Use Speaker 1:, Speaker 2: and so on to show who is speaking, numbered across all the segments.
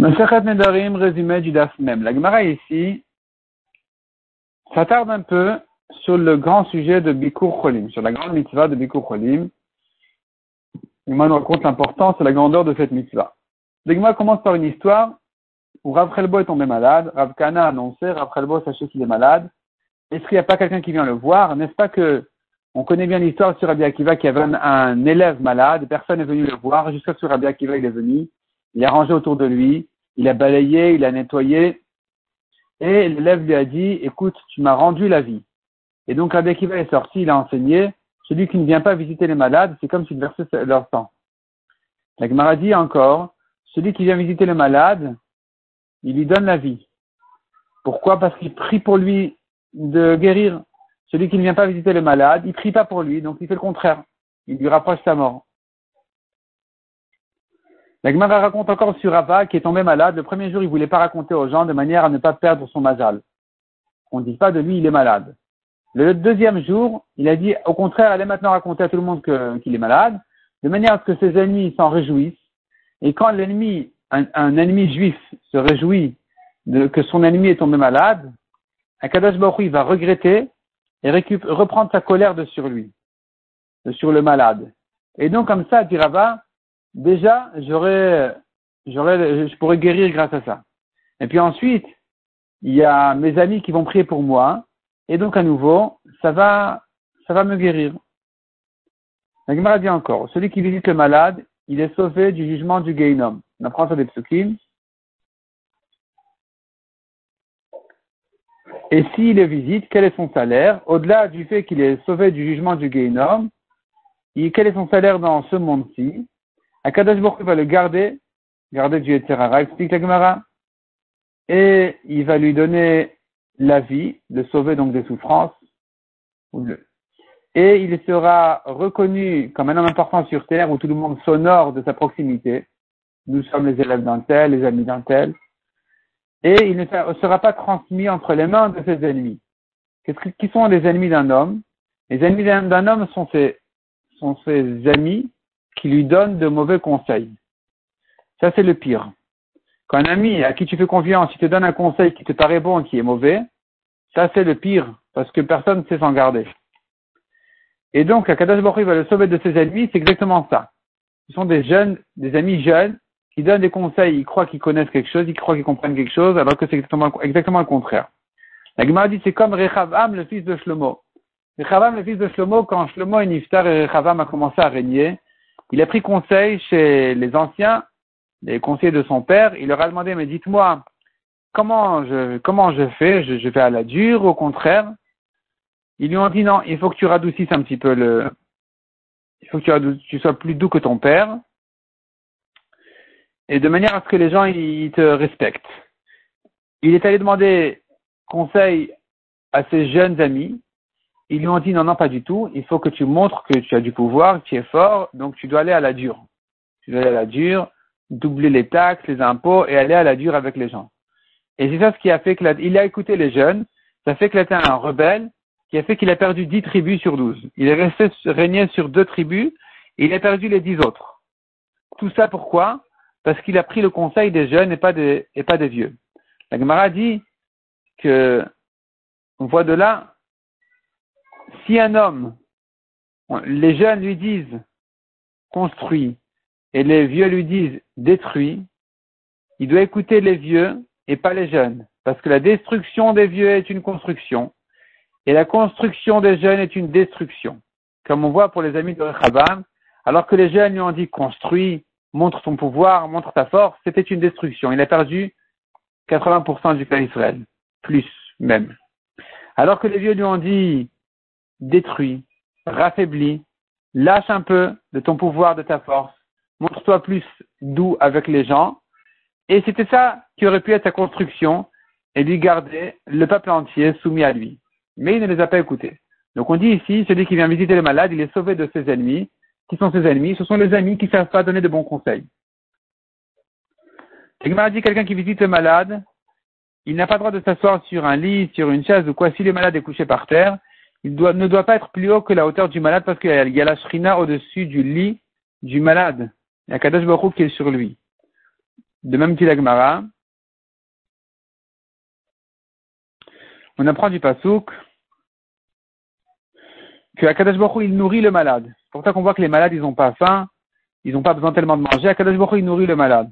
Speaker 1: Nedarim, résumé du DAF même. La Gemara ici s'attarde un peu sur le grand sujet de Bikur Cholim, sur la grande mitzvah de Bikur Cholim. Il nous raconte l'importance et la grandeur de cette mitzvah. La Gemara commence par une histoire où Rav Chelbo est tombé malade, Rav Kana a Rav Chelbo sachez qu'il est malade. Est-ce qu'il n'y a pas quelqu'un qui vient le voir? N'est-ce pas que on connaît bien l'histoire sur Rabbi Akiva qui avait un, élève malade, personne n'est venu le voir, jusqu'à ce que Rabbi Akiva il est venu, il a rangé autour de lui, il a balayé, il a nettoyé, et l'élève lui a dit, écoute, tu m'as rendu la vie. Et donc Rabbi Akiva est sorti, il a enseigné, celui qui ne vient pas visiter les malades, c'est comme s'il versait leur sang. La Gemara dit encore, celui qui vient visiter le malade, il lui donne la vie. Pourquoi? Parce qu'il prie pour lui de guérir. Celui qui ne vient pas visiter le malade, il prie pas pour lui, donc il fait le contraire. Il lui rapproche sa mort. La Gemara raconte encore sur Rava qui est tombé malade. Le premier jour, il voulait pas raconter aux gens de manière à ne pas perdre son mazal. On ne dit pas de lui, il est malade. Le deuxième jour, il a dit, au contraire, allez maintenant raconter à tout le monde qu'il est malade, de manière à ce que ses ennemis s'en réjouissent. Et quand l'ennemi, un, ennemi juif se réjouit de, que son ennemi est tombé malade, Akadash Baruch va regretter et reprendre sa colère de sur lui, de sur le malade. Et donc, comme ça, dit Rava, déjà, j'aurais, j'aurais, je pourrais guérir grâce à ça. Et puis ensuite, il y a mes amis qui vont prier pour moi, et donc à nouveau, ça va, ça va me guérir. La Gemara dit encore, celui qui visite le malade, il est sauvé du jugement du Geinom. On apprend ça des psukim. Et s'il le visite, quel est son salaire? Au-delà du fait qu'il est sauvé du jugement du Geinom, quel est son salaire dans ce monde-ci? Akadash Baruch va le garder, garder du Eterara, explique la Gemara, et il va lui donner la vie, le sauver donc des souffrances, et il sera reconnu comme un homme important sur terre où tout le monde s'honore de sa proximité. Nous sommes les élèves d'un tel, les amis d'un tel, et il ne sera pas transmis entre les mains de ses ennemis. Qui sont les ennemis d'un homme? Les ennemis d'un homme sont ses amis qui lui donnent de mauvais conseils. Ça, c'est le pire. Quand un ami à qui tu fais confiance, il te donne un conseil qui te paraît bon, qui est mauvais, ça, c'est le pire, parce que personne ne sait s'en garder. Et donc, Akadash Baruch va le sauver de ses ennemis, c'est exactement ça. Ce sont des jeunes, des amis jeunes, qui donnent des conseils, ils croient qu'ils connaissent quelque chose, ils croient qu'ils comprennent quelque chose, alors que c'est exactement, exactement le contraire. La Gemara dit c'est comme Rechavam, le fils de Shlomo. Rechavam, le fils de Shlomo, quand Shlomo et Niftar et Rechavam a commencé à régner, il a pris conseil chez les anciens, les conseillers de son père, il leur a demandé, mais dites-moi, comment je, comment je fais? Je, je vais à la dure, au contraire? Ils lui ont dit non, il faut que tu radoucisses un petit peu le, il faut que tu, tu sois plus doux que ton père et de manière à ce que les gens ils te respectent. Il est allé demander conseil à ses jeunes amis. Ils lui ont dit non, non, pas du tout. Il faut que tu montres que tu as du pouvoir, que tu es fort, donc tu dois aller à la dure. Tu dois aller à la dure, doubler les taxes, les impôts et aller à la dure avec les gens. Et c'est ça ce qui a fait que il a écouté les jeunes. Ça fait qu'il était un rebelle qui a fait qu'il a perdu dix tribus sur douze. Il est resté régné sur deux tribus et il a perdu les dix autres. Tout ça pourquoi? Parce qu'il a pris le conseil des jeunes et pas des, et pas des vieux. La Gemara dit que, on voit de là, si un homme, les jeunes lui disent construit et les vieux lui disent détruit, il doit écouter les vieux et pas les jeunes. Parce que la destruction des vieux est une construction et la construction des jeunes est une destruction. Comme on voit pour les amis de Rechavam, alors que les jeunes lui ont dit construit montre ton pouvoir, montre ta force, c'était une destruction. Il a perdu 80% du peuple d'Israël, plus même. Alors que les vieux lui ont dit, détruis, raffaiblis, lâche un peu de ton pouvoir, de ta force, montre-toi plus doux avec les gens. Et c'était ça qui aurait pu être sa construction et lui garder le peuple entier soumis à lui. Mais il ne les a pas écoutés. Donc on dit ici, celui qui vient visiter le malade, il est sauvé de ses ennemis qui sont ses ennemis, ce sont les amis qui ne savent pas donner de bons conseils. a dit quelqu'un qui visite le malade, il n'a pas le droit de s'asseoir sur un lit, sur une chaise ou quoi. Si le malade est couché par terre, il ne doit pas être plus haut que la hauteur du malade parce qu'il y a la shrina au-dessus du lit du malade. Il y a Kadosh Baruch qui est sur lui. de même qu'il Agmara, on apprend du Pasouk que Akadosh Baruch il nourrit le malade. C'est pour ça qu'on voit que les malades, ils n'ont pas faim, ils n'ont pas besoin tellement de manger. Akadosh Baruch il nourrit le malade.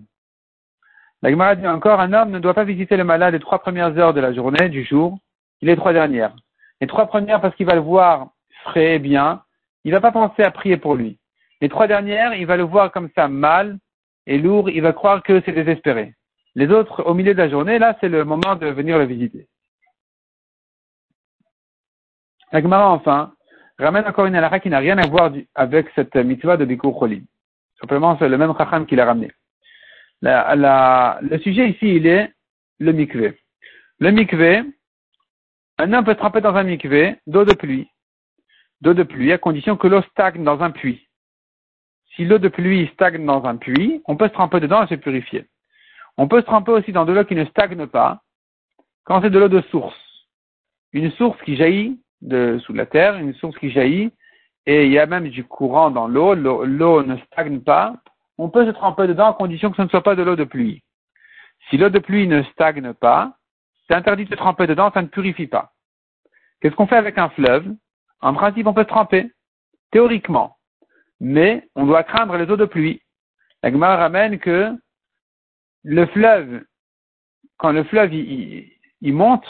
Speaker 1: La Gemara dit encore, un homme ne doit pas visiter le malade les trois premières heures de la journée, du jour, les trois dernières. Les trois premières parce qu'il va le voir frais et bien, il va pas penser à prier pour lui. Les trois dernières, il va le voir comme ça mal et lourd, il va croire que c'est désespéré. Les autres, au milieu de la journée, là, c'est le moment de venir le visiter. La enfin, ramène encore une halakha qui n'a rien à voir avec cette mitzvah de Bikur Cholim. Simplement, c'est le même chacham qui l'a ramené. le sujet ici, il est le mikvé. Le mikvé, un homme peut tremper dans un mikvé d'eau de pluie. D'eau de pluie, à condition que l'eau stagne dans un puits. Si l'eau de pluie stagne dans un puits, on peut se tremper dedans et se purifier. On peut se tremper aussi dans de l'eau qui ne stagne pas, quand c'est de l'eau de source. Une source qui jaillit sous la terre, une source qui jaillit, et il y a même du courant dans l'eau, l'eau ne stagne pas, on peut se tremper dedans à condition que ce ne soit pas de l'eau de pluie. Si l'eau de pluie ne stagne pas, c'est interdit de se tremper dedans, ça ne purifie pas. Qu'est-ce qu'on fait avec un fleuve? En principe, on peut tremper, théoriquement, mais on doit craindre les eaux de pluie. La Gemara ramène que le fleuve, quand le fleuve il monte,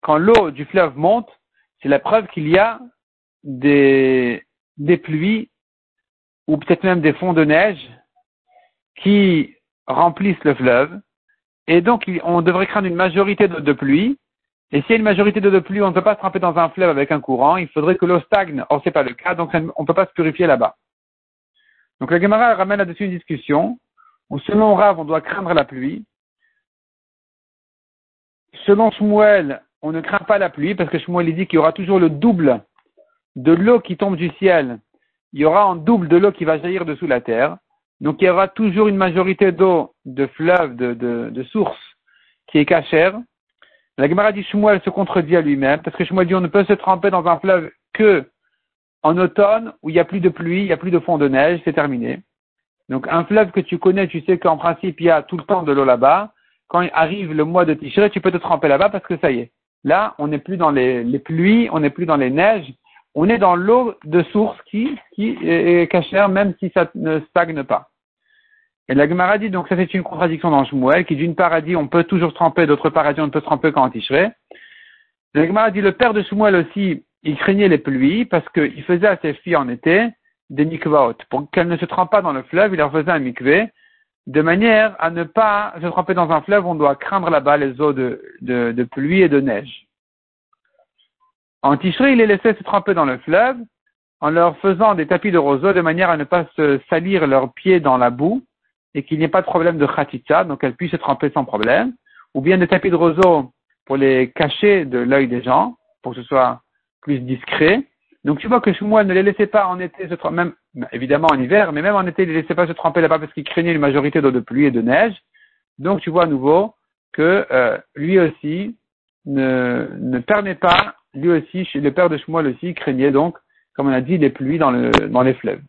Speaker 1: quand l'eau du fleuve monte, c'est la preuve qu'il y a des pluies ou peut-être même des fonds de neige qui remplissent le fleuve. Et donc, on devrait craindre une majorité de, pluie. Et s'il y a une majorité de, pluie, on ne peut pas se tremper dans un fleuve avec un courant. Il faudrait que l'eau stagne. Or, c'est pas le cas, donc on ne peut pas se purifier là-bas. Donc, la Gemara ramène là-dessus une discussion selon Rav, on doit craindre la pluie. Selon Shmuel, on ne craint pas la pluie parce que Shmuel dit qu'il y aura toujours le double de l'eau qui tombe du ciel. Il y aura un double de l'eau qui va jaillir dessous la terre. Donc il y aura toujours une majorité d'eau de fleuve, de, de, de source qui est cachère. La Gemara dit Shmuel se contredit à lui-même parce que Shmuel dit on ne peut se tremper dans un fleuve que en automne où il n'y a plus de pluie, il n'y a plus de fond de neige, c'est terminé. Donc un fleuve que tu connais, tu sais qu'en principe il y a tout le temps de l'eau là-bas. Quand arrive le mois de Tishrei, tu peux te tremper là-bas parce que ça y est. Là, on n'est plus dans les, pluies, on n'est plus dans les neiges, on est dans l'eau de source qui, qui est cachère même si ça ne stagne pas. Et la Gemara dit, donc ça c'est une contradiction dans Shmuel, qui d'une part a dit on peut toujours tremper, d'autre part a dit on ne peut tremper qu'en Tishrei. La Gemara dit le père de Shmuel aussi, il craignait les pluies parce qu'il faisait à ses filles en été des mikvaot. Pour qu'elles ne se trempent pas dans le fleuve, il leur faisait un mikvé de manière à ne pas se tremper dans un fleuve, on doit craindre là-bas les eaux de, pluie et de neige. En Tishrei, il les laissait se tremper dans le fleuve en leur faisant des tapis de roseau de manière à ne pas se salir leurs pieds dans la boue et qu'il n'y ait pas de problème de khatitsa, donc elles puissent se tremper sans problème, ou bien des tapis de roseau pour les cacher de l'œil des gens, pour que ce soit plus discret, donc tu vois que Shmuel ne les laissait pas en été se tremper, même évidemment en hiver, mais même en été, il ne les laissait pas se tremper là-bas parce qu'il craignait une majorité d'eau de pluie et de neige. Donc tu vois à nouveau que euh, lui aussi ne, ne permet pas, lui aussi, le père de Shmuel aussi craignait donc, comme on a dit, les pluies dans, le, dans les fleuves.